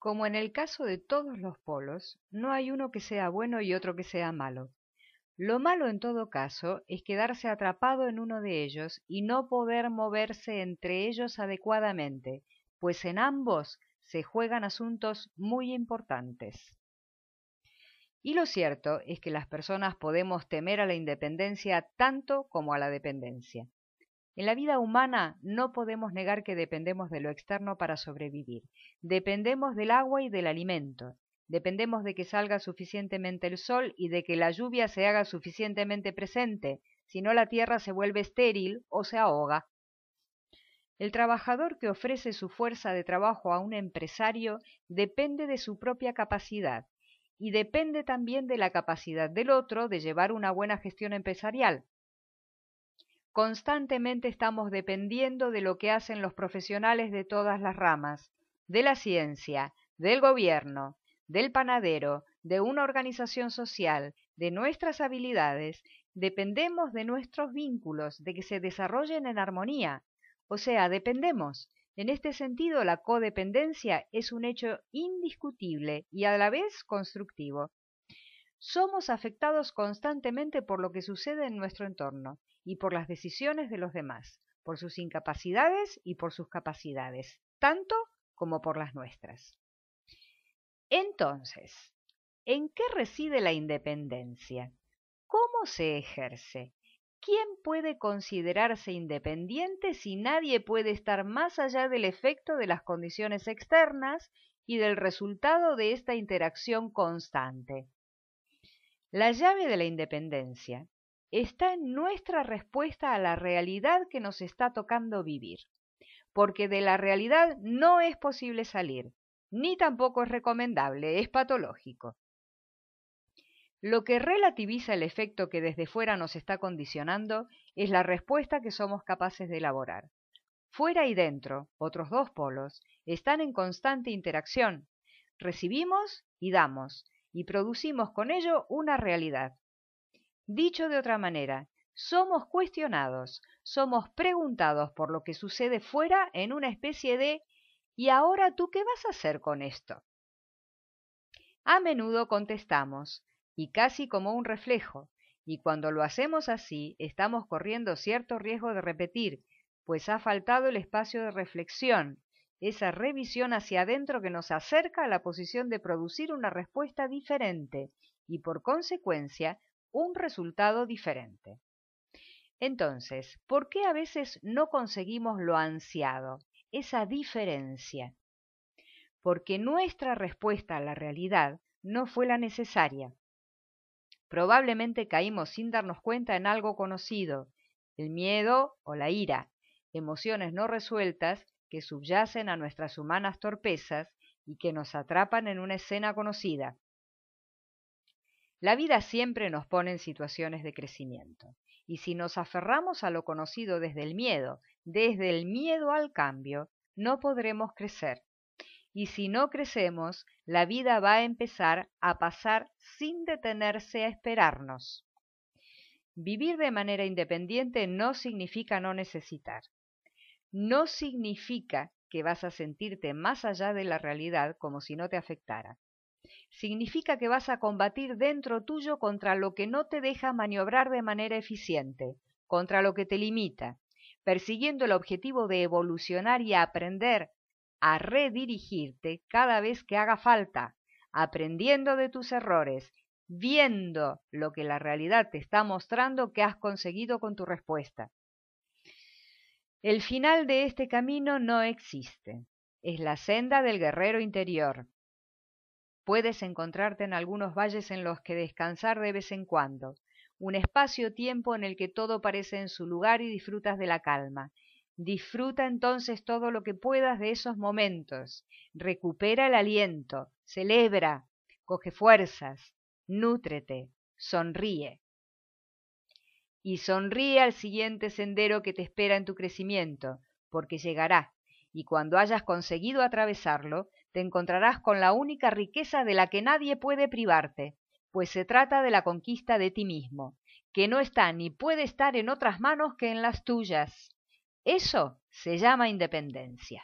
Como en el caso de todos los polos, no hay uno que sea bueno y otro que sea malo. Lo malo en todo caso es quedarse atrapado en uno de ellos y no poder moverse entre ellos adecuadamente, pues en ambos se juegan asuntos muy importantes. Y lo cierto es que las personas podemos temer a la independencia tanto como a la dependencia. En la vida humana no podemos negar que dependemos de lo externo para sobrevivir. Dependemos del agua y del alimento. Dependemos de que salga suficientemente el sol y de que la lluvia se haga suficientemente presente, si no la tierra se vuelve estéril o se ahoga. El trabajador que ofrece su fuerza de trabajo a un empresario depende de su propia capacidad y depende también de la capacidad del otro de llevar una buena gestión empresarial. Constantemente estamos dependiendo de lo que hacen los profesionales de todas las ramas, de la ciencia, del gobierno, del panadero, de una organización social, de nuestras habilidades, dependemos de nuestros vínculos, de que se desarrollen en armonía. O sea, dependemos. En este sentido, la codependencia es un hecho indiscutible y a la vez constructivo. Somos afectados constantemente por lo que sucede en nuestro entorno y por las decisiones de los demás, por sus incapacidades y por sus capacidades, tanto como por las nuestras. Entonces, ¿en qué reside la independencia? ¿Cómo se ejerce? ¿Quién puede considerarse independiente si nadie puede estar más allá del efecto de las condiciones externas y del resultado de esta interacción constante? La llave de la independencia está en nuestra respuesta a la realidad que nos está tocando vivir, porque de la realidad no es posible salir, ni tampoco es recomendable, es patológico. Lo que relativiza el efecto que desde fuera nos está condicionando es la respuesta que somos capaces de elaborar. Fuera y dentro, otros dos polos, están en constante interacción. Recibimos y damos, y producimos con ello una realidad. Dicho de otra manera, somos cuestionados, somos preguntados por lo que sucede fuera en una especie de ¿y ahora tú qué vas a hacer con esto? A menudo contestamos, y casi como un reflejo, y cuando lo hacemos así estamos corriendo cierto riesgo de repetir, pues ha faltado el espacio de reflexión, esa revisión hacia adentro que nos acerca a la posición de producir una respuesta diferente y por consecuencia un resultado diferente. Entonces, ¿por qué a veces no conseguimos lo ansiado, esa diferencia? Porque nuestra respuesta a la realidad no fue la necesaria. Probablemente caímos sin darnos cuenta en algo conocido, el miedo o la ira, emociones no resueltas que subyacen a nuestras humanas torpezas y que nos atrapan en una escena conocida. La vida siempre nos pone en situaciones de crecimiento. Y si nos aferramos a lo conocido desde el miedo, desde el miedo al cambio, no podremos crecer. Y si no crecemos, la vida va a empezar a pasar sin detenerse a esperarnos. Vivir de manera independiente no significa no necesitar. No significa que vas a sentirte más allá de la realidad como si no te afectara significa que vas a combatir dentro tuyo contra lo que no te deja maniobrar de manera eficiente, contra lo que te limita, persiguiendo el objetivo de evolucionar y aprender a redirigirte cada vez que haga falta, aprendiendo de tus errores, viendo lo que la realidad te está mostrando que has conseguido con tu respuesta. El final de este camino no existe. Es la senda del guerrero interior, Puedes encontrarte en algunos valles en los que descansar de vez en cuando, un espacio-tiempo en el que todo parece en su lugar y disfrutas de la calma. Disfruta entonces todo lo que puedas de esos momentos, recupera el aliento, celebra, coge fuerzas, nútrete, sonríe. Y sonríe al siguiente sendero que te espera en tu crecimiento, porque llegará, y cuando hayas conseguido atravesarlo, te encontrarás con la única riqueza de la que nadie puede privarte, pues se trata de la conquista de ti mismo, que no está ni puede estar en otras manos que en las tuyas. Eso se llama independencia.